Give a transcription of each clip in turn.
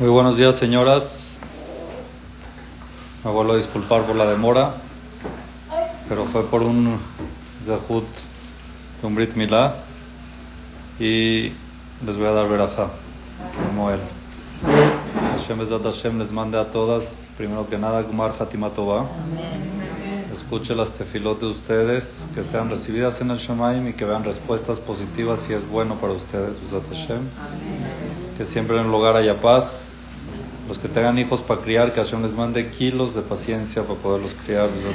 Muy buenos días, señoras. Me vuelvo a disculpar por la demora, pero fue por un zehut de un Brit Milá y les voy a dar verajá, como él. Hashem Bezat Hashem les mande a todas, primero que nada, Gumar Hatimatova. Escuche las tefilot de ustedes, que sean recibidas en el Shemaim y que vean respuestas positivas si es bueno para ustedes, Bezat Hashem. Que siempre en el hogar haya paz. Los que tengan hijos para criar, que Hashem les mande kilos de paciencia para poderlos criar, Hashem.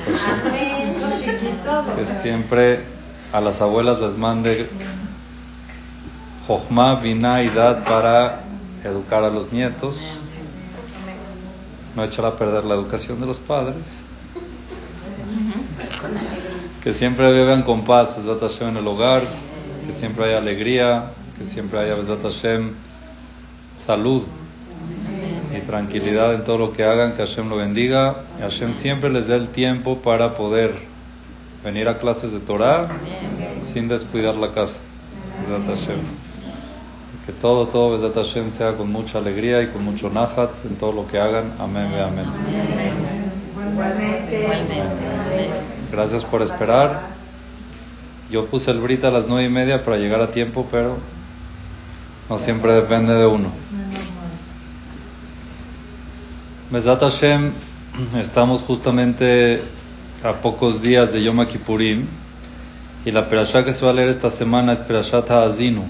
Que siempre a las abuelas les mande Jochma, Vina y Dad para educar a los nietos. No echar a perder la educación de los padres. Que siempre vivan con paz, Besat Hashem, en el hogar. Que siempre haya alegría. Que siempre haya, Besat Hashem, salud y tranquilidad en todo lo que hagan. Que Hashem lo bendiga. Y Hashem siempre les dé el tiempo para poder venir a clases de Torah sin descuidar la casa. Hashem. Que todo, todo, Besat Hashem, sea con mucha alegría y con mucho nahat en todo lo que hagan. Amén, amén. Gracias por esperar. Yo puse el brita a las nueve y media para llegar a tiempo, pero no siempre depende de uno. Besat Hashem, estamos justamente a pocos días de Yom Kippurim y la perashá que se va a leer esta semana es Perashat Ha'azinu.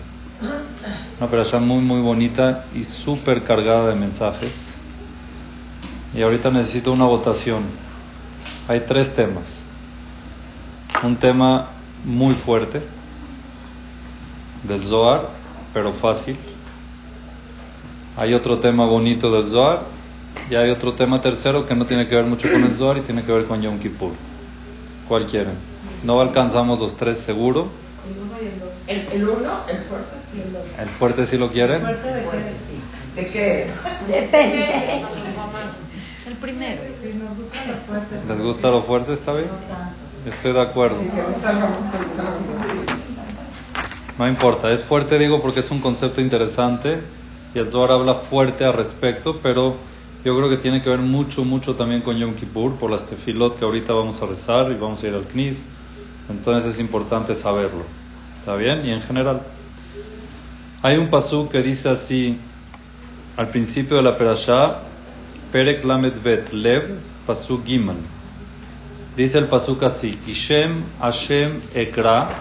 Una perashá muy muy bonita y súper cargada de mensajes. Y ahorita necesito una votación. Hay tres temas. Un tema muy fuerte del Zohar, pero fácil. Hay otro tema bonito del Zohar y hay otro tema tercero que no tiene que ver mucho con el Zohar y tiene que ver con Yom Kippur. ¿Cuál quieren? No alcanzamos los tres seguro. El, el uno, el fuerte sí, el otro. ¿El fuerte sí lo quieren? ¿Fuerte de qué? Sí. ¿De qué es? Depende. El primero. Si nos gustan los fuertes. ¿Les gusta lo fuerte? ¿Está bien? Estoy de acuerdo. No importa, es fuerte digo porque es un concepto interesante y el Zohar habla fuerte al respecto, pero yo creo que tiene que ver mucho, mucho también con Yom Kippur, por las tefilot que ahorita vamos a rezar y vamos a ir al Knis, entonces es importante saberlo. ¿Está bien? Y en general. Hay un pasú que dice así, al principio de la perashá, Perek Lamed Bet Lev, pasú Gimal. Dice el pasuk así, Ishem Hashem Ekra,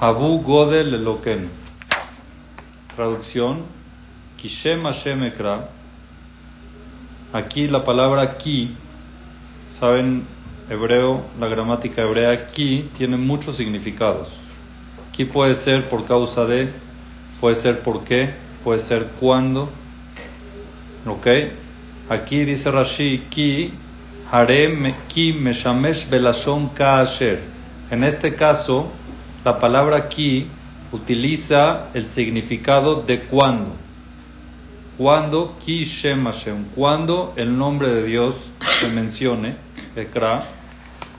Habu Godel Eloken. Traducción, Kishem Hashem Ekra. Aquí la palabra ki, saben hebreo, la gramática hebrea ki tiene muchos significados. Ki puede ser por causa de, puede ser por qué, puede ser cuándo. ¿Ok? Aquí dice Rashi ki harem ki meshamesh belashon kaasher. En este caso, la palabra ki utiliza el significado de cuándo. Cuando cuando el nombre de Dios se mencione, Ekra,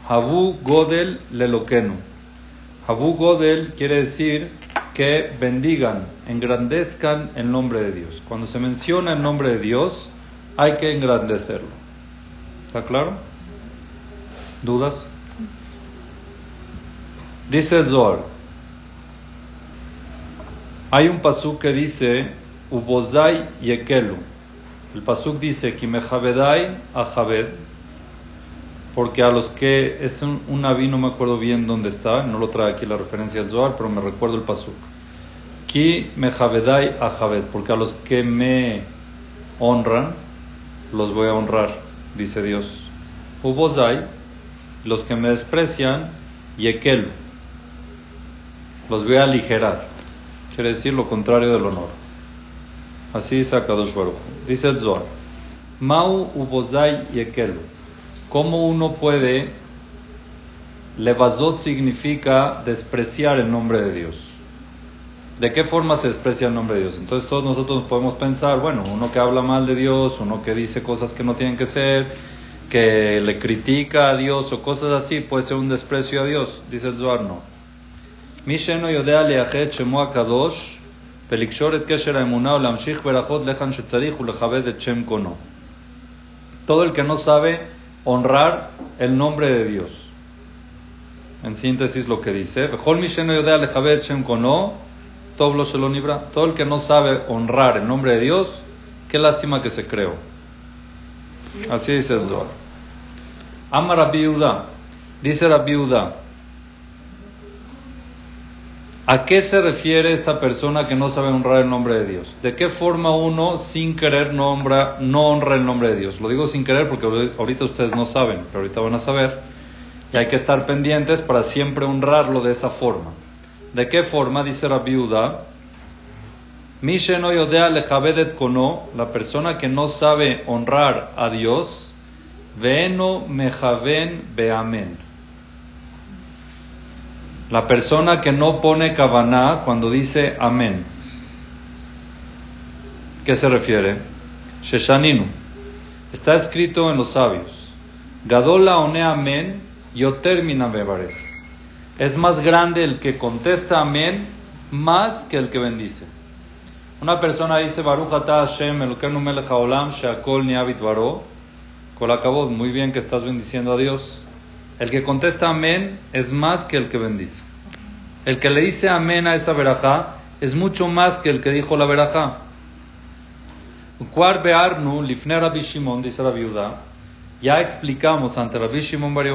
Habu Godel Lelokenu. Habu Godel quiere decir que bendigan, engrandezcan el nombre de Dios. Cuando se menciona el nombre de Dios, hay que engrandecerlo. ¿Está claro? ¿Dudas? Dice el Zohar. Hay un pasú que dice Ubozai Yekelu. El pasuk dice Kimejavedai Ajaved. Porque a los que es un, un naví, no me acuerdo bien dónde está, no lo trae aquí la referencia del Zohar, pero me recuerdo el pasuk. Ki mejavedai ajaved, porque a los que me honran, los voy a honrar, dice Dios. Ubozai, los que me desprecian, Yekelu, los voy a aligerar. Quiere decir lo contrario del honor. Así dice Akadosh Baruch. Dice el Zohar. Mau ubozai yekelu. ¿Cómo uno puede? Levazot significa despreciar el nombre de Dios. ¿De qué forma se desprecia el nombre de Dios? Entonces todos nosotros podemos pensar, bueno, uno que habla mal de Dios, uno que dice cosas que no tienen que ser, que le critica a Dios o cosas así, puede ser un desprecio a Dios. Dice el Zohar, no. Misheno yodea leachet shemo akadosh Todo el que no sabe honrar el nombre de Dios. En síntesis lo que dice, todo el que no sabe honrar el nombre de Dios, qué lástima que se creó. Así dice el Zohar. Ama Rabbi dice Rabbi ¿A qué se refiere esta persona que no sabe honrar el nombre de Dios? ¿De qué forma uno sin querer no honra, no honra el nombre de Dios? Lo digo sin querer porque ahorita ustedes no saben, pero ahorita van a saber. Y hay que estar pendientes para siempre honrarlo de esa forma. ¿De qué forma? Dice la viuda. Misheno yodea kono, la persona que no sabe honrar a Dios, veno mejaven beamen la persona que no pone kavaná cuando dice amén. ¿Qué se refiere? Sheshaninu. Está escrito en los sabios. Gadola one amén, yo termina bebarez. Es más grande el que contesta amén más que el que bendice. Una persona dice Baruch ata Hashem Elokenu melech haolam sheakol niavit baro. Kol muy bien que estás bendiciendo a Dios. El que contesta amén es más que el que bendice. El que le dice amén a esa verajá es mucho más que el que dijo la verajá. be'arnu lifne Rabbi Shimon, dice la viuda, ya explicamos ante Rabbi Shimon Bar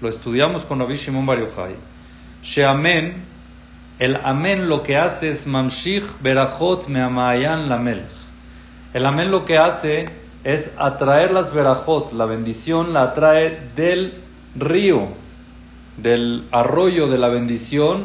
lo estudiamos con Rabbi Shimon Bar Yochai, amén, el amén lo que hace es mamshich berajot me'amayan lamelech. El amén lo que hace es atraer las verajot, la bendición la atrae del río, del arroyo de la bendición,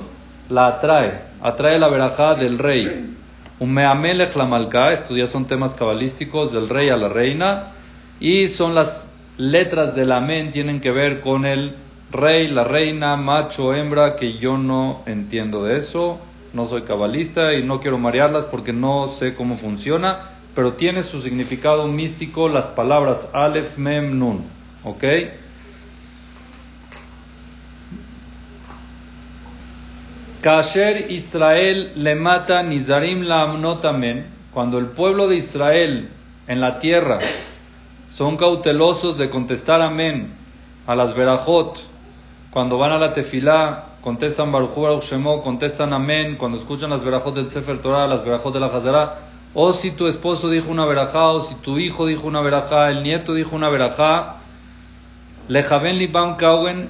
la atrae, atrae la verajá del rey. Un meamelech la malca, estos ya son temas cabalísticos del rey a la reina, y son las letras del amén, tienen que ver con el rey, la reina, macho, hembra, que yo no entiendo de eso, no soy cabalista y no quiero marearlas porque no sé cómo funciona, pero tiene su significado místico las palabras Aleph, Mem, Nun, ¿ok? Kasher Israel le mata Nizarim la amnotamen, cuando el pueblo de Israel en la tierra son cautelosos de contestar amén a las verajot, cuando van a la tefilá, contestan Baruch Baruch contestan amén, cuando escuchan las verajot del Sefer Torah, las verajot de la Hazara, o si tu esposo dijo una verajá, o si tu hijo dijo una verajá, el nieto dijo una verajá, lejaben libam kawen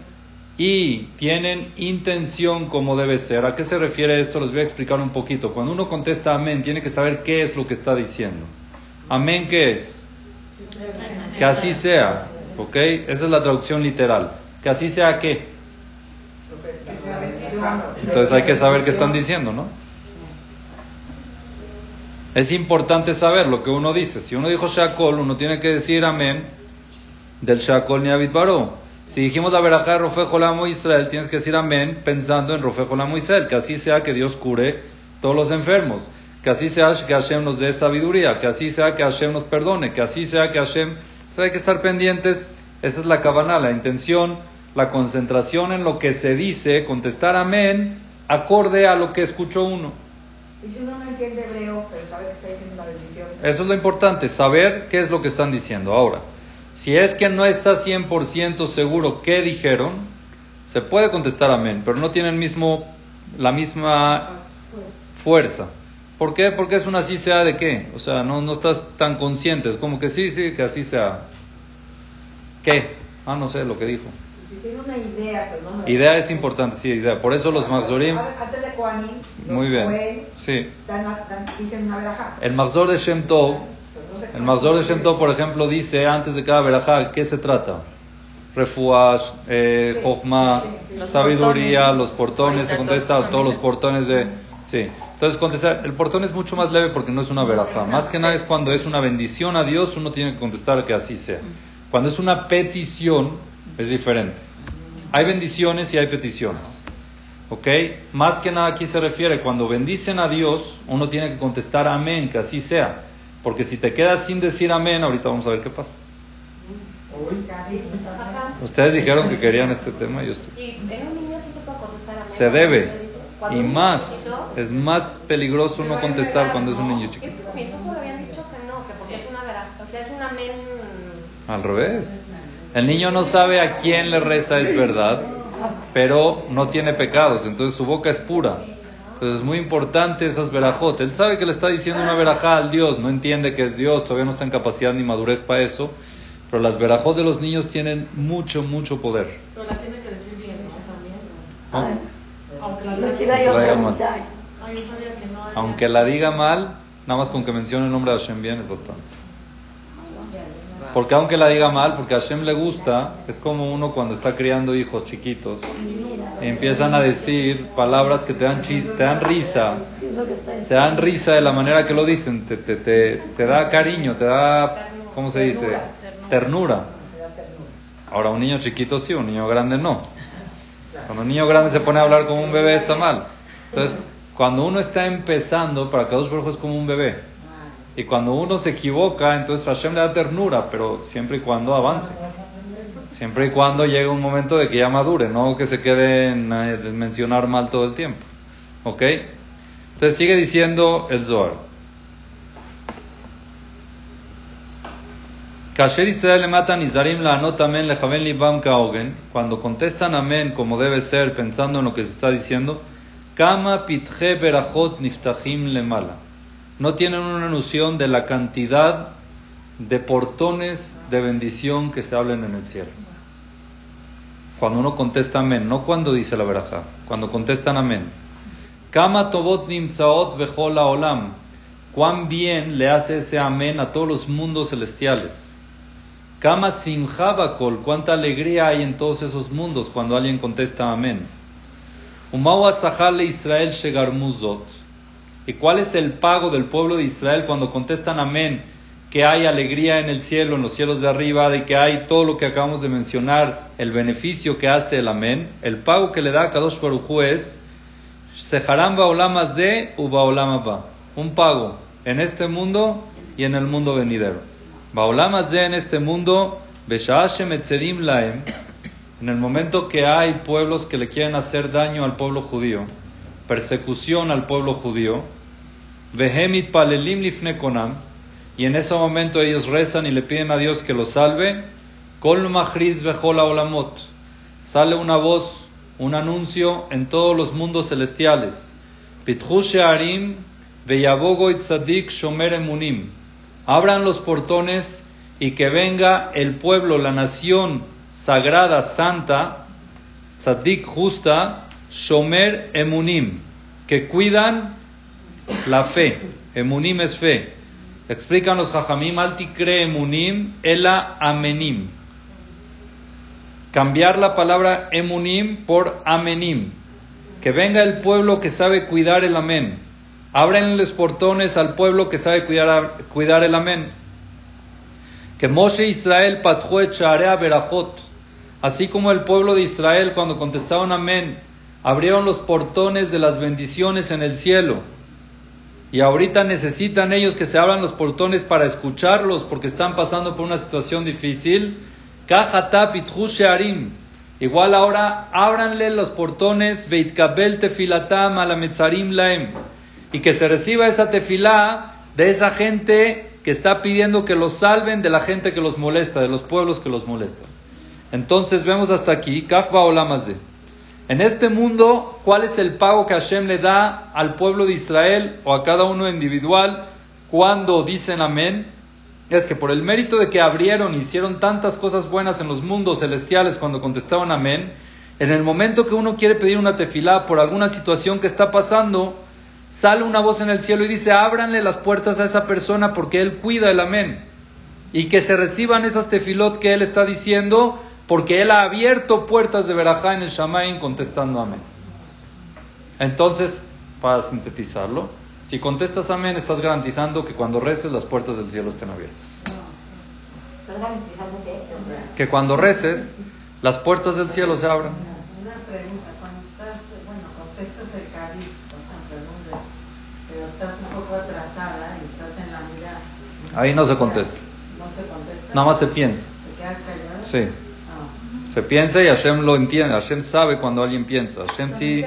y tienen intención como debe ser. ¿A qué se refiere esto? Les voy a explicar un poquito. Cuando uno contesta amén, tiene que saber qué es lo que está diciendo. Amén, ¿qué es? Que así sea. ¿Ok? Esa es la traducción literal. Que así sea qué. Entonces hay que saber qué están diciendo, ¿no? Es importante saber lo que uno dice. Si uno dijo Shakol, uno tiene que decir amén del Shakol ni Baró. Si dijimos la verajá de Rofe Jolamo Israel, tienes que decir amén pensando en Rofe Jolamo Israel, que así sea que Dios cure todos los enfermos, que así sea que Hashem nos dé sabiduría, que así sea que Hashem nos perdone, que así sea que Hashem... Entonces hay que estar pendientes, esa es la cabana, la intención, la concentración en lo que se dice, contestar amén, acorde a lo que escuchó uno. Y si uno no entiende hebreo, pero sabe que está diciendo una bendición. Eso es lo importante, saber qué es lo que están diciendo. Ahora, si es que no está 100% seguro qué dijeron, se puede contestar amén, pero no tiene el mismo, la misma fuerza. ¿Por qué? Porque es una así sea de qué. O sea, no, no estás tan consciente. Es como que sí, sí, que así sea. ¿Qué? Ah, no sé lo que dijo. Si tiene una idea, pero no Idea es importante, sí, idea. Por eso los Mahzorim. Antes de Kohanim, Muy bien. sí. Dan, dicen una El Mahzor de Shem Tov el Mazor de Shem por ejemplo, dice antes de cada verajá, ¿qué se trata? Refuash, eh, sabiduría, los portones, se contesta todos los portones de... Sí, entonces contestar, el portón es mucho más leve porque no es una verajá. Más que nada es cuando es una bendición a Dios, uno tiene que contestar que así sea. Cuando es una petición, es diferente. Hay bendiciones y hay peticiones. ¿Ok? Más que nada aquí se refiere, cuando bendicen a Dios, uno tiene que contestar amén, que así sea. Porque si te quedas sin decir amén, ahorita vamos a ver qué pasa. Ustedes dijeron que querían este tema y yo estoy. ¿En un niño sí se puede contestar amén? Se debe. Y más, es más peligroso no contestar cuando es un niño Es chiquito. que con mi esposo le habían dicho que no, que porque es una vera, o sea, es un amén. Al revés. El niño no sabe a quién le reza es verdad, pero no tiene pecados, entonces su boca es pura. Entonces es muy importante esas verajot. Él sabe que le está diciendo una verajá al Dios, no entiende que es Dios, todavía no está en capacidad ni madurez para eso, pero las verajot de los niños tienen mucho, mucho poder. Pero la tiene que decir bien, ¿no? También. ¿no? Aunque la diga La mal. preguntar. Ah, yo sabía que no. había- Aunque la diga mal, nada más con que mencione el nombre de Hashem bien es bastante. Porque aunque la diga mal, porque a Hashem le gusta, es como uno cuando está criando hijos chiquitos y empiezan a decir palabras que te dan, chi- te dan risa, te dan risa de la manera que lo dicen, te, te, te, te da cariño, te da, ¿cómo se dice? Ternura. Ahora un niño chiquito sí, un niño grande no. Cuando un niño grande se pone a hablar como un bebé está mal. Entonces, cuando uno está empezando, para Baruj Hu es como un bebé. Y cuando uno se equivoca, entonces Hashem le da ternura, pero siempre y cuando avance. Siempre y cuando llegue un momento de que ya madure, no que se quede en eh, mencionar mal todo el tiempo. ¿Ok? Entonces sigue diciendo el Zohar. Cuando contestan amén como debe ser, pensando en lo que se está diciendo, kama pitje berachot niftachim le mala. No tienen una noción de la cantidad de portones de bendición que se hablan en el cielo. Cuando uno contesta amén, no cuando dice la verajá, cuando contestan amén. Kama tobot nimtzaot bechol olam. Cuán bien le hace ese amén a todos los mundos celestiales. Kama simcha bakol. Cuánta alegría hay en todos esos mundos cuando alguien contesta amén. Umau asahal le Israel shegar muzot. ¿Y cuál es el pago del pueblo de Israel cuando contestan amén? Que hay alegría en el cielo, en los cielos de arriba, de que hay todo lo que acabamos de mencionar, el beneficio que hace el amén. El pago que le da a Kadosh Baruj es Seharam baolam de ubaolam ba. Un pago en este mundo y en el mundo venidero. Baolam de en este mundo, Besha'ah shemetzerim laem. En el momento que hay pueblos que le quieren hacer daño al pueblo judío, persecución al pueblo judío, Vehemit palelim lifne konam, y en ese momento ellos rezan y le piden a Dios que los salve, Kol mahriz vechol olamot, sale una voz, un anuncio en todos los mundos celestiales, Pitchu shearim veyabogo itzadik shomer emunim, abran los portones y que venga el pueblo, la nación sagrada, santa, tzadik justa, shomer emunim, que cuidan la fe. Emunim es fe. Explican los jajamim, alti cree emunim, ela amenim. Cambiar la palabra emunim por amenim. Que venga el pueblo que sabe cuidar el amén. Abren los portones al pueblo que sabe cuidar, el amén. Que Moshe Israel patjó berajot. Así como el pueblo de Israel cuando contestaron amén, abrieron los portones de las bendiciones en el cielo. Y ahorita necesitan ellos que se abran los portones para escucharlos porque están pasando por una situación difícil. Igual ahora ábranle los portones laem. Y que se reciba esa tefilá de esa gente que está pidiendo que los salven de la gente que los molesta, de los pueblos que los molestan. Entonces vemos hasta aquí, Kaf Baolamazé. En este mundo, ¿cuál es el pago que Hashem le da al pueblo de Israel o a cada uno individual cuando dicen amén? Es que por el mérito de que abrieron, hicieron tantas cosas buenas en los mundos celestiales cuando contestaban amén, en el momento que uno quiere pedir una tefilá por alguna situación que está pasando, sale una voz en el cielo y dice, ábranle las puertas a esa persona porque él cuida el amén. Y que se reciban esas tefilot que él está diciendo porque él ha abierto puertas de verajá en el Shamaim contestando amén. Entonces, para sintetizarlo, si contestas amén, estás garantizando que cuando reces las puertas del cielo estén abiertas. ¿Estás garantizando qué? Que cuando reces, las puertas del cielo se abran. Una pregunta, cuando estás, bueno, contestas el cariz, pero estás un poco atrasada y estás en la mirada. Ahí no se contesta. No se contesta. Nada más se piensa. ¿Te quedas callado? Sí. Se piensa y Hashem lo entiende. Hashem sabe cuando alguien piensa. Hashem sí.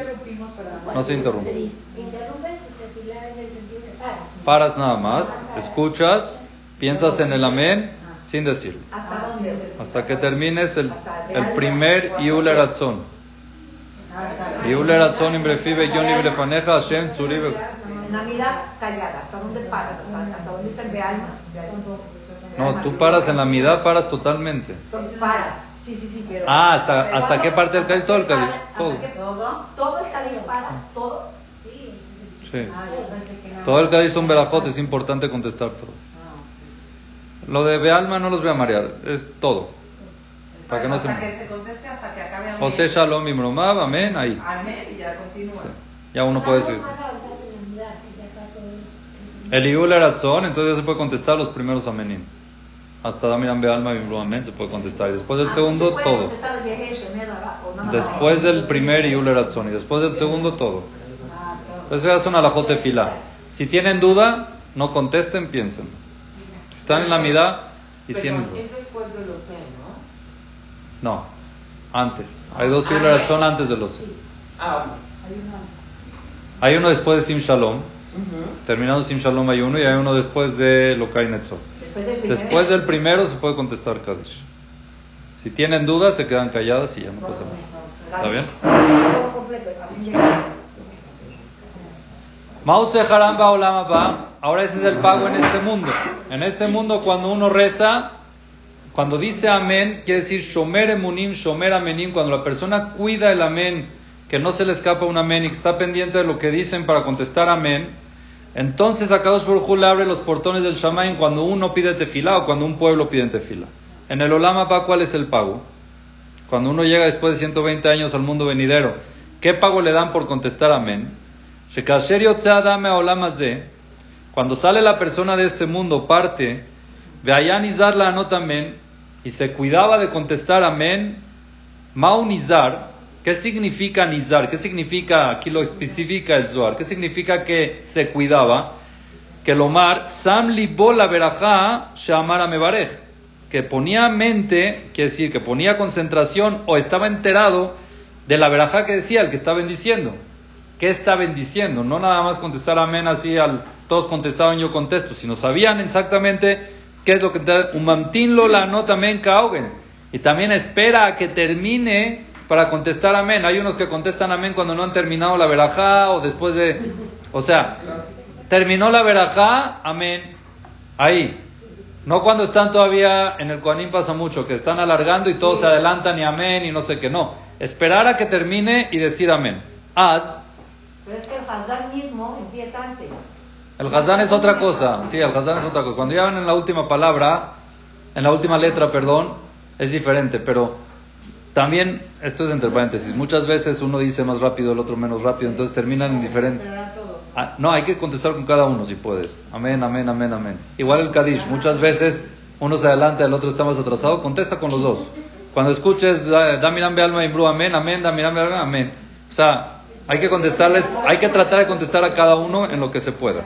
Para No se interrumpe. Interrumpes tu tefilá en el sentido que paras. Paras nada más, escuchas, piensas en el amén sin decirlo. ¿Hasta dónde? Hasta que termines el, el primer Iul Eratzon. Hasta Iul Eratzon imbrefibe yon ibrefaneja Hashem tzuribe. Navidad callada, ¿hasta dónde paras? ¿Hasta, dónde dice el Bealma? No, tú paras en la mitad, paras totalmente. Paras. Sí, sí, sí, pero. Ah, ¿hasta, hasta qué parte del Cádiz? Todo el Cádiz. Todo. ¿Hasta qué- ¿Todo? Todo el Cádiz paras, todo. Sí. Ah, pensé que nada. Todo el Cádiz son verajot, es importante contestar todo. Ah, Lo de Bealma no los voy a marear, es todo. Para que no se hasta que se conteste hasta que acabe amén. José Shalom Imromav, amén, ahí. Amén y ya continúas. Sí. Ya uno puede pasó el- Iul Eratzon, entonces ya se puede contestar los primeros amenim. Hasta Damiran Bealma Amén se puede contestar. Y después del Ah, segundo, ¿se puede todo. Después del primer y después del segundo, todo. ah. Eso ya es una alajote fila. Si tienen duda, no contesten, piensen. Si están en la mitad y tienen duda. Es después ¿no? No, antes. Hay dos Iul Eratzon antes de los. Ah, Hay uno después de Sim Shalom. Terminado Sim Shalom hay uno y hay uno después de Lokai Netzor. Después del primero. Se puede contestar Kaddish. Si tienen dudas, se quedan calladas y ya no pasa nada. ¿Está bien? Mause Haramba Olama. Ahora ese es el pago en este mundo. En este mundo, cuando uno reza, cuando dice amén, quiere decir Shomer Emunim, Shomer Amenim. Cuando la persona cuida el amén, que no se le escapa un amén y que está pendiente de lo que dicen para contestar amén, entonces a Kadosh Baruj le abre los portones del Shamaim cuando uno pide tefilá o cuando un pueblo pide tefilá. En el Olama Ba, ¿cuál es el pago? Cuando uno llega después de 120 años al mundo venidero, ¿qué pago le dan por contestar amén? Cuando sale la persona de este mundo, parte, veayan izar la anot amén, y se cuidaba de contestar amén, mau nizar, ¿qué significa nizar? ¿Qué significa, aquí lo especifica el Zohar, qué significa que se cuidaba? Que lomar, sam libo la verajá, shamar amebarej, que ponía mente, quiere decir, que ponía concentración o estaba enterado de la verajá que decía el que está bendiciendo. ¿Qué está bendiciendo? No nada más contestar amén así al todos contestaban yo contesto, sino sabían exactamente qué es lo que umantin lo la nota amén. Y también espera a que termine para contestar amén. Hay unos que contestan amén cuando no han terminado la verajá o después de o sea, terminó la verajá, amén. Ahí. No cuando están todavía en el Koanim pasa mucho, que están alargando y todos se adelantan y amén y no sé qué. No. Esperar a que termine y decir amén. Haz Pero es que el Hazán mismo empieza antes. el Hazán es otra cosa, sí, el Hazán es otra cosa. Cuando llegan en la última palabra, en la última letra, perdón, es diferente, pero también, esto es entre paréntesis, muchas veces uno dice más rápido, el otro menos rápido, entonces terminan en diferente. Ah, no, hay que contestar con cada uno si puedes. Amén, amén, amén, amén. Igual el Kadish, muchas veces uno se adelanta, el otro está más atrasado, contesta con los dos. Cuando escuches, da- Damiran be alma imbru, amén, amén, Damiran be alma, amén. O sea, hay que contestarles, hay que tratar de contestar a cada uno en lo que se pueda.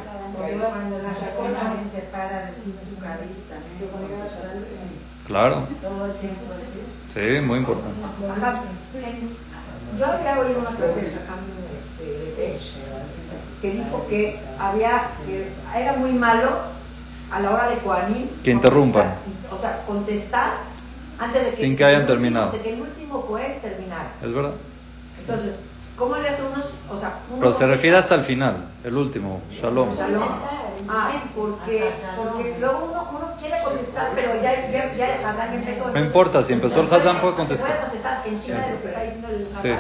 Claro, Todo el tiempo. ¿Sí? muy importante. Yo había oído una Jajam, este, que dijo que había que era muy malo a la hora de Koanim Que interrumpan. O sea, contestar antes de que, Sin que hayan terminado. De que el último Kohen terminara. ¿Es verdad? Entonces, ¿cómo le hace unos, o sea, uno Pero se refiere hasta el final, el último, Shalom. Shalom. Ah, porque, porque luego uno, uno quiere contestar, pero ya, ya, ya el Hazán empezó. No importa, si empezó el Hazán puede Se contestar. puede contestar encima de lo que está diciendo el Hazán. Sí.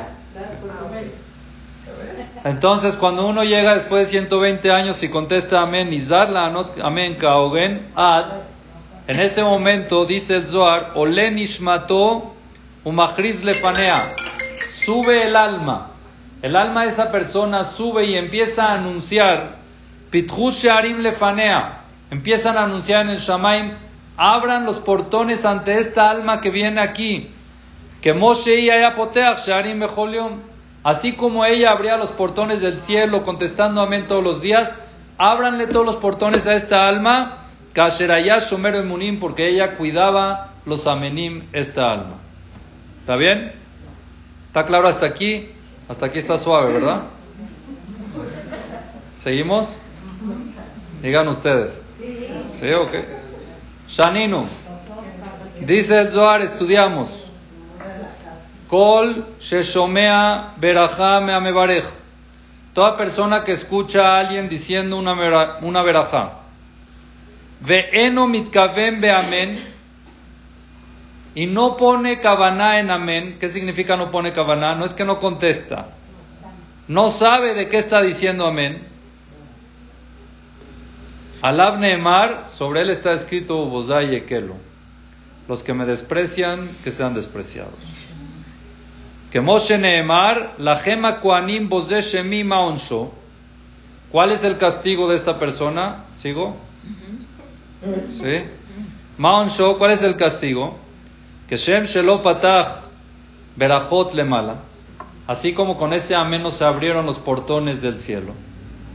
Entonces, cuando uno llega después de 120 años y contesta amén, nizar la anot amén kaogen, az, en ese momento dice el Zohar, ole nishmato umachriz lefanea, sube el alma. El alma de esa persona sube y empieza a anunciar, shearim lefanea, empiezan a anunciar en el Shamaim, abran los portones ante esta alma que viene aquí, que Moshe y Ayapoteach Sharim Bechol Yom. Así como ella abría los portones del cielo contestando amén todos los días, ábranle todos los portones a esta alma, Kasherayah Shomer Emunim, porque ella cuidaba los amenim, esta alma. ¿Está bien? ¿Está claro hasta aquí? Hasta aquí está suave, ¿verdad? ¿Seguimos? Digan ustedes. ¿Sí o qué? Shaninu. Dice el Zohar, estudiamos. Kol sheshomea berajá meamebarej. Toda persona que escucha a alguien diciendo una, una verajá. Ve'eno mitkaven beamen. Y no pone kavaná en amén. ¿Qué significa no pone kavaná? No es que no contesta. No sabe de qué está diciendo amén. Alab Neemar, sobre él está escrito Bozai Ekelo. Los que me desprecian, que sean despreciados. Que Moshe Neemar, la gema Koanim Shemi Maonsho. ¿Cuál es el castigo de esta persona? ¿Sigo? ¿Sí? Maonsho, ¿cuál es el castigo? Que Shem Shelo Patach Berajot Lemala. Así como con ese amén se abrieron los portones del cielo.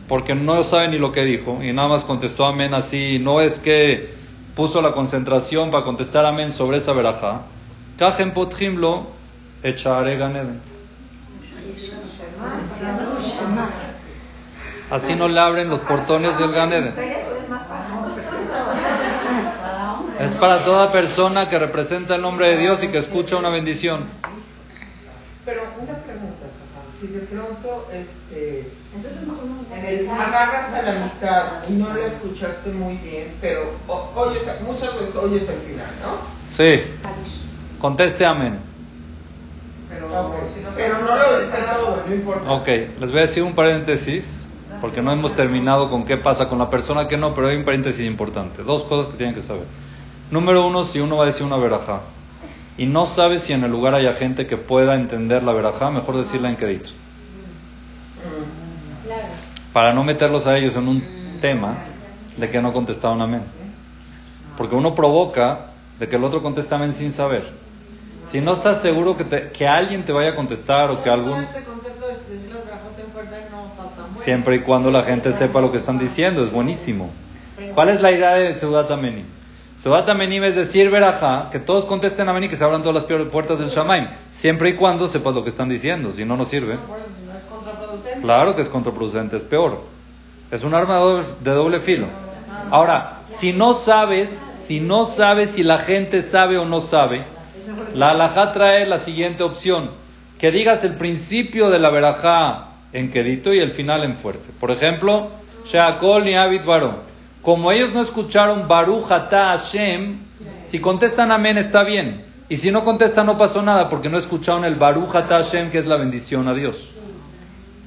Porque no sabe ni lo que dijo y nada más contestó amén así. No es que puso la concentración para contestar amén sobre esa verajá. Kajem potjimlo echaré ganeden. Así no le abren los portones del Ganeden. Es para toda persona que representa el nombre de Dios y que escucha una bendición. Pero una pregunta. Si de pronto este, Entonces, en el, agarras a la mitad y no la escuchaste muy bien, pero o- oyes, muchas veces oyes el final, ¿no? Sí. Conteste amén. Pero, pero no lo todo, no importa. Ok, les voy a decir un paréntesis, porque no hemos terminado con qué pasa con la persona que no, pero hay un paréntesis importante. Dos cosas que tienen que saber. Número uno, si uno va a decir una verajá y no sabe si en el lugar haya gente que pueda entender la verajá, mejor decirla en quedito. Para no meterlos a ellos en un tema de que no contestaron amén. Porque uno provoca de que el otro conteste amén sin saber. Si no estás seguro que, te- que alguien te vaya a contestar o que algún... Este. Siempre y cuando la gente sepa lo que están diciendo, es buenísimo. ¿Cuál es la idea de Seudat Amenim? Seudat Amenim es decir, verajá, que todos contesten amén y que se abran todas las puertas del Shamaim, siempre y cuando sepas lo que están diciendo, si no, no sirve. No, por eso, si no es contraproducente. Claro que es contraproducente, es peor. Es un arma de doble, filo. Ahora, si no sabes, si no sabes si la gente sabe o no sabe, la alajá trae la siguiente opción, que digas el principio de la verajá en quedito y el final en fuerte. Por ejemplo, Sheakol ni Abid Baro. Como ellos no escucharon Baruch Ata Hashem, si contestan amén está bien. Y si no contestan no pasó nada porque no escucharon el Baruch Ata Hashem, que es la bendición a Dios.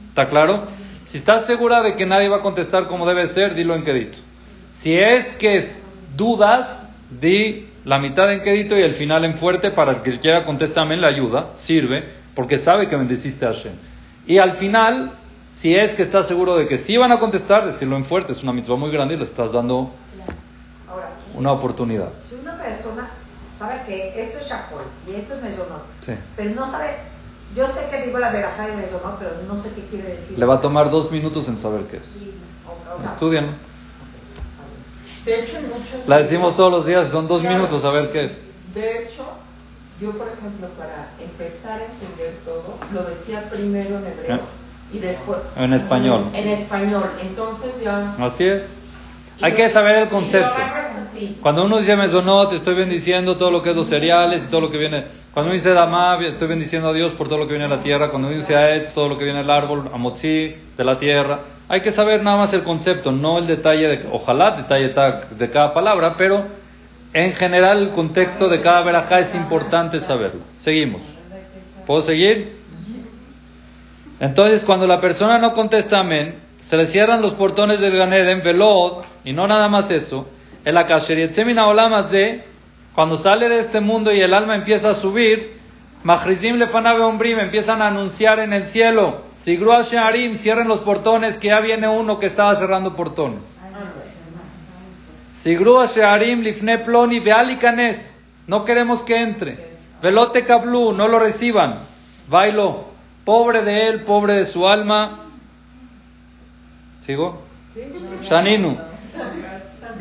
¿Está claro? Si estás segura de que nadie va a contestar como debe ser, dilo en quedito. Si es que es dudas, di la mitad en quedito y el final en fuerte para el que quiera contestarme le ayuda, sirve, porque sabe que bendeciste a Hashem. Y al final, si es que estás seguro de que sí van a contestar, decirlo en fuerte, es una mitzvah muy grande y le estás dando Ahora, una oportunidad. si una persona sabe que esto es Shakol y esto es Mesonot, Sí. pero no sabe, yo sé que digo la verajá de Mesonot, pero no sé qué quiere decir. Le va a tomar dos minutos en saber qué es. Sí, o- o sea, Estudian. De hecho, en muchos La decimos todos los días, son dos Claro. minutos a ver qué es. De hecho, yo, por ejemplo, para empezar a entender todo, lo decía primero en hebreo ¿Eh? Y después En español. en español. Entonces ya. Así es. Hay que saber el concepto. Cuando uno dice mesonot, estoy bendiciendo todo lo que es los cereales y todo lo que viene. Cuando uno dice damab, estoy bendiciendo a Dios por todo lo que viene de la tierra. Cuando uno dice aetz, todo lo que viene del árbol, amotzi, de la tierra. Hay que saber nada más el concepto, no el detalle, de, ojalá detalle ta- de cada palabra, pero en general el contexto de cada verajá es importante saberlo. Seguimos. ¿Puedo seguir? Entonces, cuando la persona no contesta amén, se le cierran los portones del Ganeden, velod, y no nada más eso, el akasherietzemina de cuando sale de este mundo y el alma empieza a subir, Mahrizim lefanabe ombrim, empiezan a anunciar en el cielo, Sigru Shearim, cierren los portones, que ya viene uno que estaba cerrando portones. Sigru Shearim lifne ploni vealikanes, no queremos que entre. Velote kablu, no lo reciban. Bailo, pobre de él, pobre de su alma. ¿Sigo? Shaninu.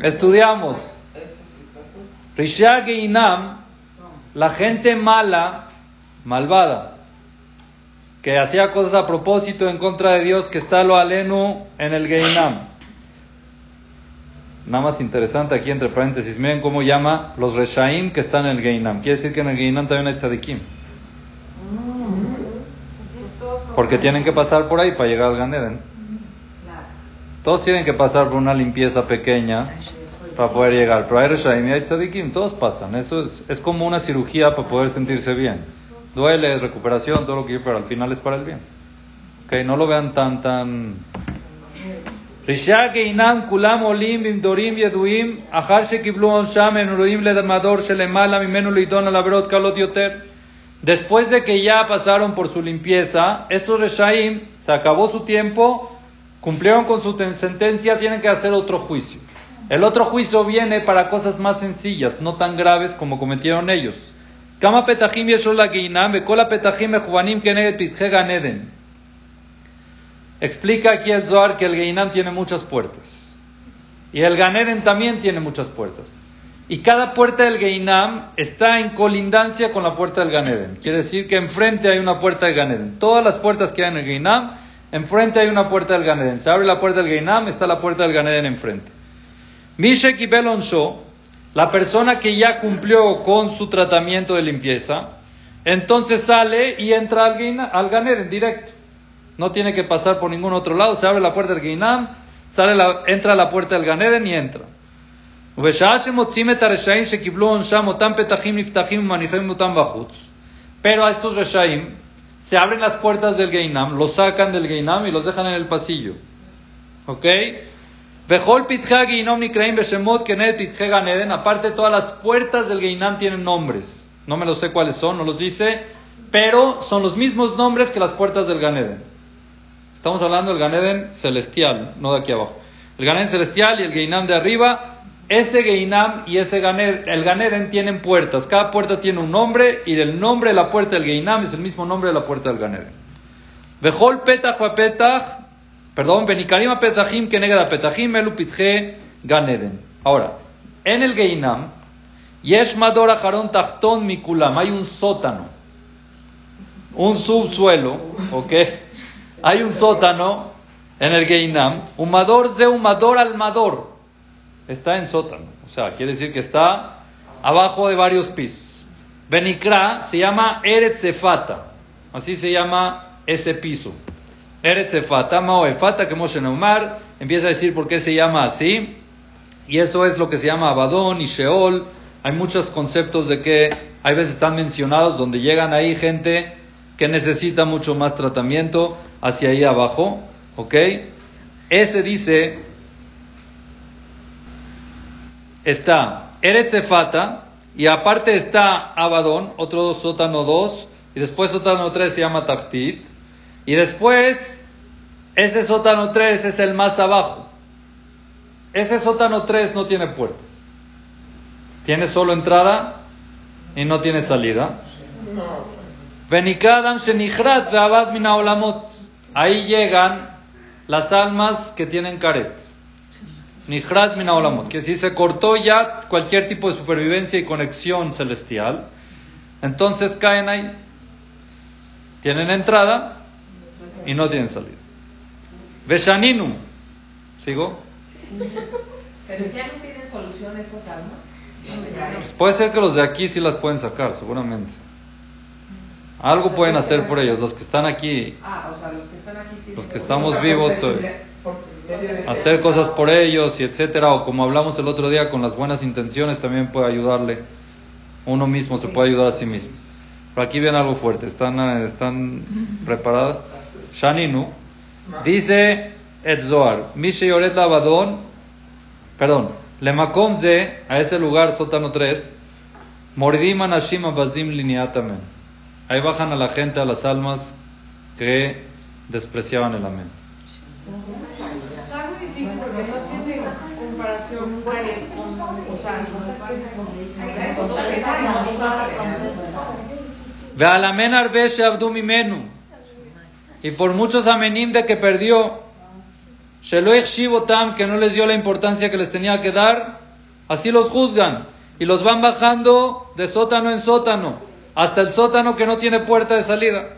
Estudiamos. Rishag e Inam, la gente mala, malvada. que hacía cosas a propósito en contra de Dios, que está lo alenu en el Geinam. Nada más interesante aquí entre paréntesis, miren cómo llama los Reshaim que están en el Geinam. Quiere decir que en el Geinam también hay tzadikim. Porque tienen que pasar por ahí para llegar al Ganeden. Todos tienen que pasar por una limpieza pequeña para poder llegar. Pero hay Reshaim y hay tzadikim, todos pasan. Eso es, es como una cirugía para poder sentirse bien. Duele, es recuperación, todo lo que yo, pero al final es para el bien. Ok, no lo vean tan, tan... Kulam Después de que ya pasaron por su limpieza, estos Reshaim se acabó su tiempo, cumplieron con su ten- sentencia, tienen que hacer otro juicio. El otro juicio viene para cosas más sencillas, no tan graves como cometieron ellos. Kama pitje ganeden. Explica aquí el Zohar que el Geinam tiene muchas puertas. Y el Ganeden también tiene muchas puertas. Y cada puerta del Geinam está en colindancia con la puerta del Ganeden. Quiere decir que enfrente hay una puerta del Ganeden. Todas las puertas que hay en el Geinam, enfrente hay una puerta del Ganeden. Se abre la puerta del Geinam, está la puerta del Ganeden enfrente. Mishek y Belonsho, la persona que ya cumplió con su tratamiento de limpieza, entonces sale y entra al, Geina- al Ganeden directo. No tiene que pasar por ningún otro lado. Se abre la puerta del Geinam, sale la- entra la puerta del Ganeden y entra. Pero a estos reshaim se abren las puertas del Geinam, los sacan del Geinam y los dejan en el pasillo. ¿Ok? Aparte, todas las puertas del Geinam tienen nombres. No me lo sé cuáles son, no los dice, pero son los mismos nombres que las puertas del Ganeden. Estamos hablando del Ganeden celestial, no de aquí abajo. El Ganeden celestial y el Geinam de arriba. Ese Geinam y ese Ganeden, el Ganeden tienen puertas. Cada puerta tiene un nombre y el nombre de la puerta del Geinam es el mismo nombre de la puerta del Ganeden. Bejol petach va petach, perdón, benikarim a petachim que negada petachim elu pitje Ganeden. Ahora, en el Geinam, yesh mador aharon tachton mikulam, hay un sótano, un subsuelo, ¿ok? Hay un sótano en el Geinam, un mador ze un mador al mador, está en sótano, o sea, quiere decir que está abajo de varios pisos. Benikra se llama Eretzefata, así se llama ese piso. Eretzefata, Maoefata, que Moshe Neumar, empieza a decir por qué se llama así, y eso es lo que se llama Abadón y Sheol. Hay muchos conceptos de que hay veces están mencionados donde llegan ahí gente que necesita mucho más tratamiento hacia ahí abajo, ¿ok? Ese dice, está Eretzefata, y aparte está Abadón, otro sótano 2, y después sótano 3 se llama Tachtit, y después ese sótano 3 es el más abajo. Ese sótano 3 no tiene puertas. Tiene solo entrada y no tiene salida. Ahí llegan las almas que tienen caret. Nichrat mina olamot. Que si se cortó ya cualquier tipo de supervivencia y conexión celestial, entonces caen ahí. Tienen entrada y no tienen salida. Veshaninu. ¿Sigo? ¿Pero ya no tienen solución esas almas? Pues puede ser que los de aquí sí las pueden sacar, seguramente. Algo pueden hacer por ellos, los que están aquí, Ah, o sea, los que están aquí tienen los que solución. estamos vivos, medio hacer cosas por ellos y etcétera, o como hablamos el otro día, con las buenas intenciones también puede ayudarle. Uno mismo se puede ayudar a sí mismo. Pero aquí viene algo fuerte, ¿están, están preparadas? Shaninu dice Et Zohar, Mishe Yoret Lavadón, perdón, Lemakom Ze, a ese lugar, sótano 3, Mordim Anashim Abazim Liniatamen. Ahí bajan a la gente, a las almas que despreciaban el amén. Está muy difícil porque no tiene comparación con, mimenu. Y por muchos amenim de que perdió, shelo Shivotam, que no les dio la importancia que les tenía que dar, así los juzgan. Y los van bajando de sótano en sótano, hasta el sótano que no tiene puerta de salida.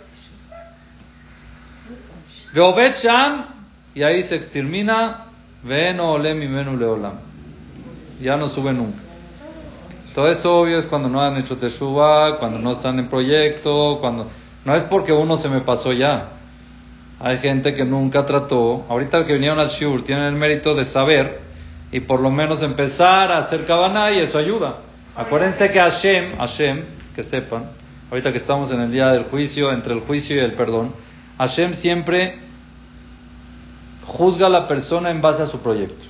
Y ahí se extermina, Veno Olem Leolam. Ya no sube nunca. Todo esto obvio es cuando no han hecho teshuva, cuando no están en proyecto, cuando no es porque uno se me pasó ya. Hay gente que nunca trató. Ahorita que vinieron al Shur tienen el mérito de saber y por lo menos empezar a hacer cabana y eso ayuda. Acuérdense que Hashem, Hashem, que sepan, ahorita que estamos en el día del juicio, entre el juicio y el perdón, Hashem siempre juzga a la persona en base a su proyecto.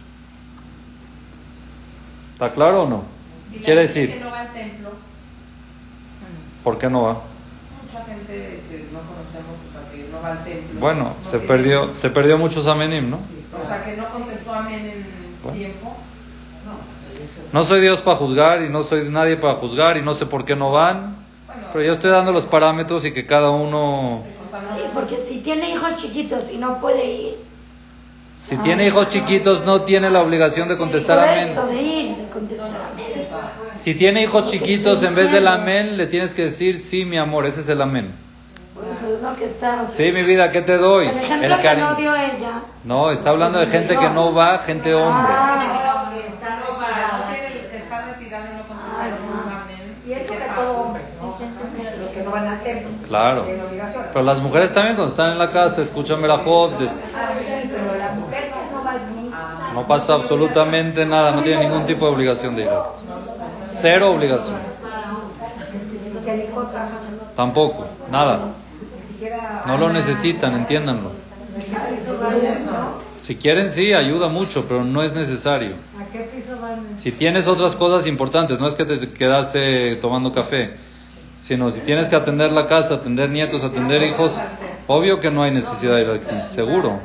¿Está claro o no? Quiere decir, que no va al templo, ¿por qué no va? mucha gente que no conocemos, o sea, que no va al templo. Bueno, no se perdió, se perdió muchos amenim, ¿no? O sea, que no contestó amén en Bueno. tiempo. No soy Dios para juzgar y no soy nadie para juzgar y no sé por qué no van, Bueno, pero yo estoy dando los parámetros y que cada uno, Sí, porque si tiene hijos chiquitos y no puede ir, si tiene hijos chiquitos no tiene la obligación de contestar por amén. eso de ir, de contestar amén. Si tiene hijos chiquitos en vez del amén le tienes que decir sí mi amor, ese es el amén. Por eso es lo que está. Sí mi vida, ¿qué te doy? El ejemplo El que cariño. no dio ella. No, está hablando de gente que no va, gente hombre. Ah, templo. Claro. Pero las mujeres también cuando están en la casa escuchan Melajot, de- Ah, sí, pero la mujer que no va al knis, no pasa absolutamente nada, no tiene ningún tipo de obligación de ir. Cero obligación. Tampoco, nada. No lo necesitan, entiéndanlo. Si quieren, sí, ayuda mucho, pero no es necesario. Si tienes otras cosas importantes, no es que te quedaste tomando café, sino si tienes que atender la casa, atender nietos, atender hijos, obvio que no hay necesidad de ir aquí, seguro.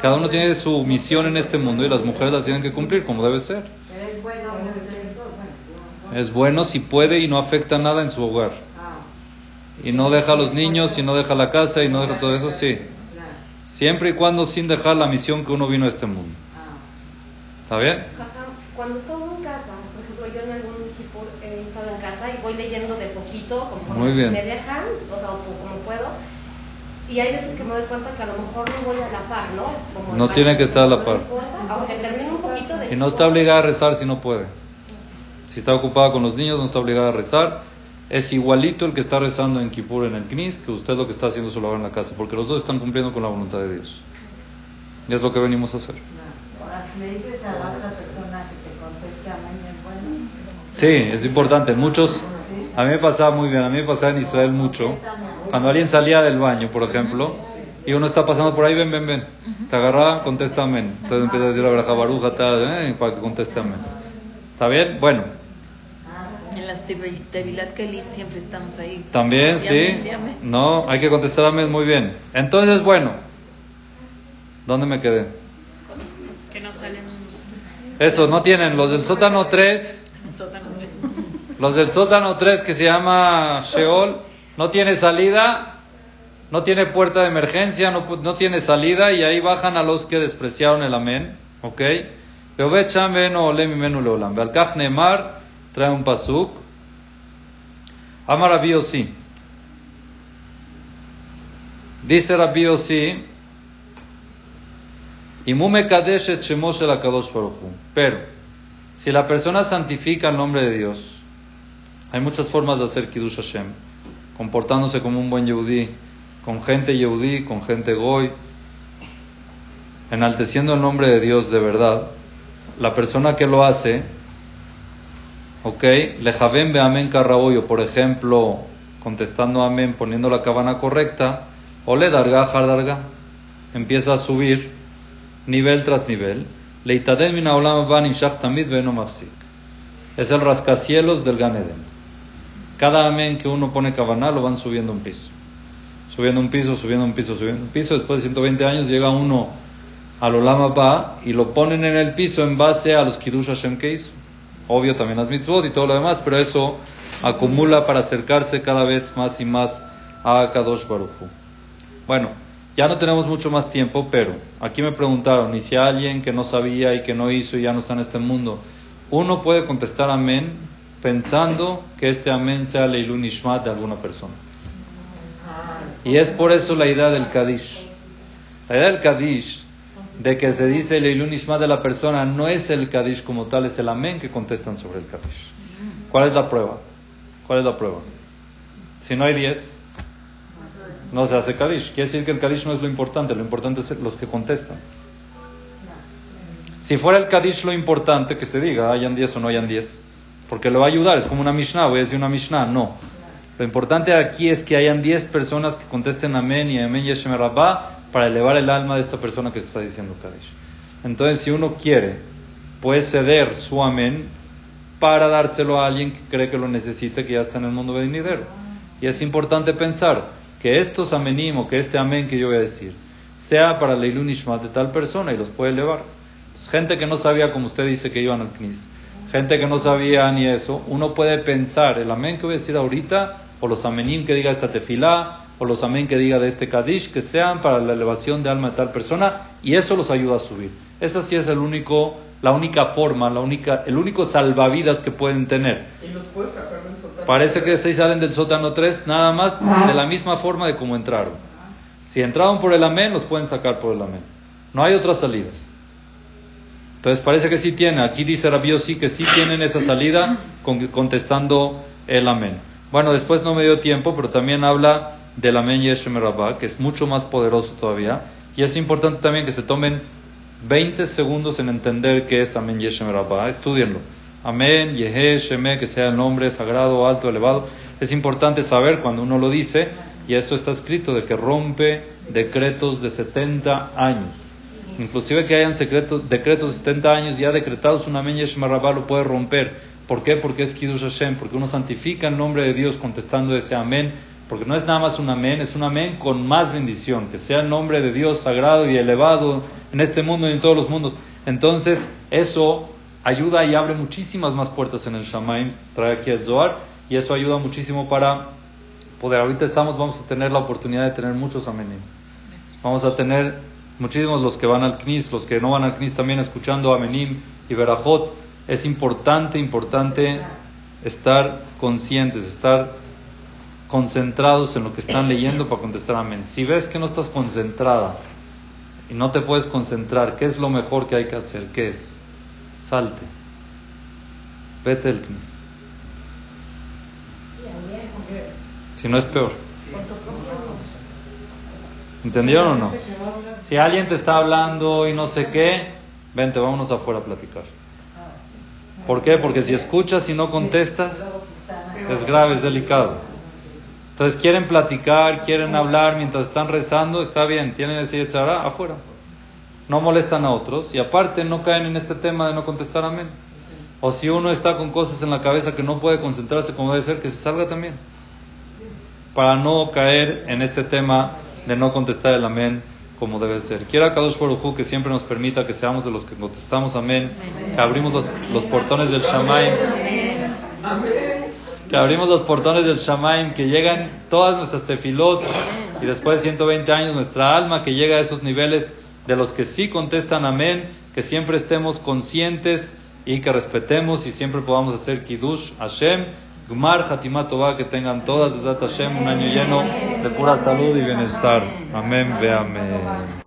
Cada uno tiene su misión en este mundo y las mujeres las tienen que cumplir como debe ser. Pero es bueno, si puede y no afecta nada en su hogar. Ah, Y no deja a los niños, y no deja la casa, y no deja todo eso, sí. Siempre y cuando sin dejar la misión que uno vino a este mundo. Ah. ¿Está bien? Cuando está uno en casa, por ejemplo, yo en algún equipo he estado en casa y voy leyendo de poquito, como Muy bien. me dejan, o sea, como puedo. Y hay veces que me doy cuenta que a lo mejor no voy a la par, ¿no? Como No tiene que estar a la par. Aunque termine un poquito de Y no está obligada a rezar si no puede. Si está ocupada con los niños, no está obligada a rezar. Es igualito el que está rezando en Kippur en el Knis que usted lo que está haciendo su labor en la casa, porque los dos están cumpliendo con la voluntad de Dios. Y es lo que venimos a hacer. Le dices a la otra persona que te conteste bueno. Sí, es importante. Muchos, a mí me pasaba muy bien, a mí me pasaba en Israel mucho. Cuando alguien salía del baño, por ejemplo, y uno está pasando por ahí, ven, ven, ven. Te agarra, contesta amén. Entonces empieza a decir la braja baruja, tal, eh, para que conteste amén. ¿Está bien? Bueno. En las Tevi- Tevilat Kelim siempre estamos ahí. También, sí. No, hay que contestar amén muy bien. Entonces, bueno. ¿Dónde me quedé? Que no salen Eso, no tienen. Los del sótano 3, los del sótano 3 que se llama Sheol, no tiene salida, no tiene puerta de emergencia, no, no tiene salida y ahí bajan a los que despreciaron el amén. ¿Ok? Trae un pasuk. Amar Rabbi Yossi. Dice Rabbi Yossi, Hu. Pero, si la persona santifica el nombre de Dios, hay muchas formas de hacer Kiddush Hashem, comportándose como un buen Yehudí, con gente Yehudí, con gente Goy, enalteciendo el nombre de Dios de verdad. La persona que lo hace, ok, lejavem be amén carraboyo, por ejemplo, contestando amén, poniendo la cabana correcta, o le darga har darga, empieza a subir nivel tras nivel. Leitadem min tamid. Es el rascacielos del Gan Eden. Cada amén que uno pone cabana lo van subiendo un piso. Subiendo un piso, subiendo un piso, subiendo un piso. Después de 120 años llega uno al Olam Abba y lo ponen en el piso en base a los Kiddush Hashem que hizo. Obvio también las mitzvot y todo lo demás, pero eso acumula para acercarse cada vez más y más a Kadosh Baruch Hu. Bueno, ya no tenemos mucho más tiempo, pero aquí me preguntaron, ¿y si alguien que no sabía y que no hizo y ya no está en este mundo? Uno puede contestar amén pensando que este amén sea Leilun Ishmat de alguna persona. Y es por eso la idea del Kadish. La idea del Kadish, de que se dice el Ilun Ishma de la persona, no es el Kadish como tal, es el Amén que contestan sobre el Kadish. ¿Cuál es la prueba? ¿Cuál es la prueba? Si no hay 10, no se hace Kadish. Quiere decir que el Kadish no es lo importante, lo importante es los que contestan. Si fuera el Kadish lo importante, que se diga, hayan 10 o no hayan 10, porque le va a ayudar, es como una Mishnah, voy a decir una Mishnah, no. Lo importante aquí es que hayan 10 personas que contesten Amén y Amén Yeshem Rabbah para elevar el alma de esta persona que se está diciendo Kadish. Entonces, si uno quiere, puede ceder su Amén para dárselo a alguien que cree que lo necesite, que ya está en el mundo venidero. Y es importante pensar que estos amenim o que este amén que yo voy a decir sea para la Ilun Ishmat de tal persona y los puede elevar. Entonces, gente que no sabía, como usted dice, que iban al Knis, gente que no sabía ni eso, uno puede pensar el amén que voy a decir ahorita, o los amenim que diga esta tefilá, o los amén que diga de este Kadish, que sean para la elevación de alma de tal persona, y eso los ayuda a subir. Esa sí es el único, la única forma, la única, el único salvavidas que pueden tener. Y los puedes sacar del sótano. Parece que seis salen del sótano 3 nada más de la misma forma de como entraron. Si entraron por el amén, los pueden sacar por el amén. No hay otras salidas. Entonces parece que sí tiene. Aquí dice Rabio sí que sí tienen esa salida con- contestando el amén. Bueno, después no me dio tiempo, pero también habla del amén Yeshem Rabbah, que es mucho más poderoso todavía. Y es importante también que se tomen 20 segundos en entender qué es amén Yeshem Rabbah. Estudienlo. Amén, Yehe, Sheme, que sea el nombre sagrado, alto, elevado. Es importante saber cuando uno lo dice, y eso está escrito, de que rompe decretos de 70 años. Inclusive que hayan secretos, decretos de 70 años ya decretados, un Amén Yeshem Rabbah lo puede romper. ¿Por qué? Porque es Kiddush Hashem, porque uno santifica el nombre de Dios contestando ese Amén, porque no es nada más un Amén, es un Amén con más bendición, que sea el nombre de Dios sagrado y elevado en este mundo y en todos los mundos. Entonces, eso ayuda y abre muchísimas más puertas en el Shamaim, trae aquí el Zohar, y eso ayuda muchísimo para poder. Ahorita estamos, vamos a tener la oportunidad de tener muchos Amenim. Vamos a tener muchísimos los que van al Knis, los que no van al Knis también escuchando Amenim y Berajot. Es importante, importante estar conscientes, estar concentrados en lo que están leyendo para contestar amén. Si ves que no estás concentrada y no te puedes concentrar, ¿qué es lo mejor que hay que hacer? ¿Qué es? Salte. Vete del Knis. Si no es peor. ¿Entendieron o no? Si alguien te está hablando y no sé qué, vente, vámonos afuera a platicar. ¿Por qué? Porque si escuchas y no contestas, es grave, es delicado. Entonces quieren platicar, quieren hablar mientras están rezando, está bien, tienen ese yetzará afuera. No molestan a otros y aparte no caen en este tema de no contestar amén. O si uno está con cosas en la cabeza que no puede concentrarse como debe ser, que se salga también. Para no caer en este tema de no contestar el amén como debe ser. Quiera Kadosh Baruj que siempre nos permita que seamos de los que contestamos amén, que abrimos los, portones del Shamaim, que abrimos los portones del Shamaim, que llegan todas nuestras tefilot y después de 120 años nuestra alma que llega a esos niveles de los que sí contestan amén, que siempre estemos conscientes y que respetemos y siempre podamos hacer kiddush Hashem, Gmar Hatimat Tová, que tengan todas, Besat Hashem, un año lleno de pura salud y bienestar. Amén, ve amén.